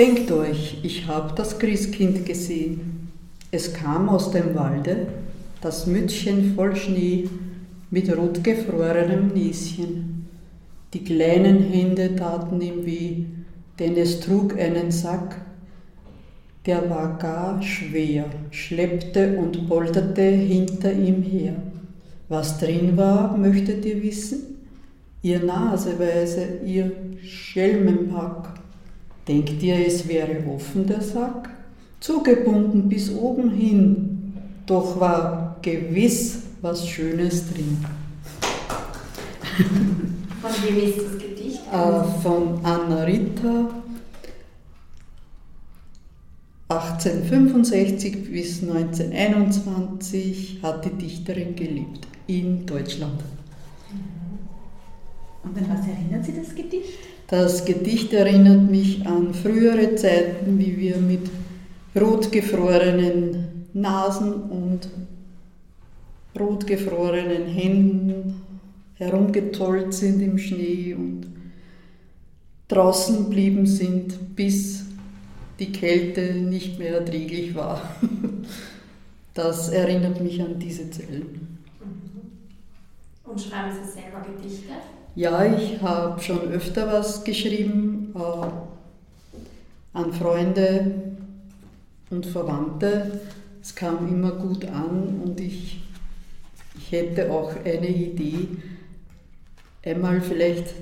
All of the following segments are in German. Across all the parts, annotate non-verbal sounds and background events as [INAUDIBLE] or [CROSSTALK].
Denkt euch, ich habe das Christkind gesehen. Es kam aus dem Walde, das Mützchen voll Schnee mit rotgefrorenem Näschen. Die kleinen Hände taten ihm weh, denn es trug einen Sack, der war gar schwer, schleppte und polterte hinter ihm her. Was drin war, möchtet ihr wissen? Ihr Naseweise, ihr Schelmenpack. Denkt ihr, es wäre offen der Sack? Zugebunden bis oben hin, doch war gewiss was Schönes drin. Von wem ist das Gedicht? Äh, von Anna Ritter, 1865 bis 1921 hat die Dichterin gelebt in Deutschland. Und an was erinnert Sie das Gedicht? Das Gedicht erinnert mich an frühere Zeiten, wie wir mit rotgefrorenen Nasen und rotgefrorenen Händen herumgetollt sind im Schnee und draußen blieben sind, bis die Kälte nicht mehr erträglich war. [LAUGHS] Das erinnert mich an diese Zellen. Und schreiben Sie selber Gedichte? Ja, ich habe schon öfter was geschrieben äh, an Freunde und Verwandte. Es kam immer gut an und ich, ich hätte auch eine Idee, einmal vielleicht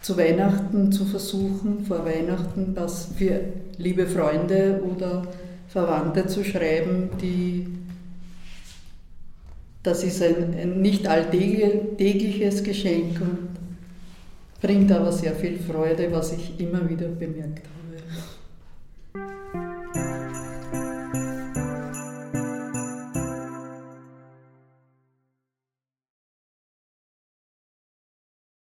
zu Weihnachten zu versuchen, vor Weihnachten was für liebe Freunde oder Verwandte zu schreiben, die das ist ein, ein nicht alltägliches Geschenk und bringt aber sehr viel Freude, was ich immer wieder bemerkt habe.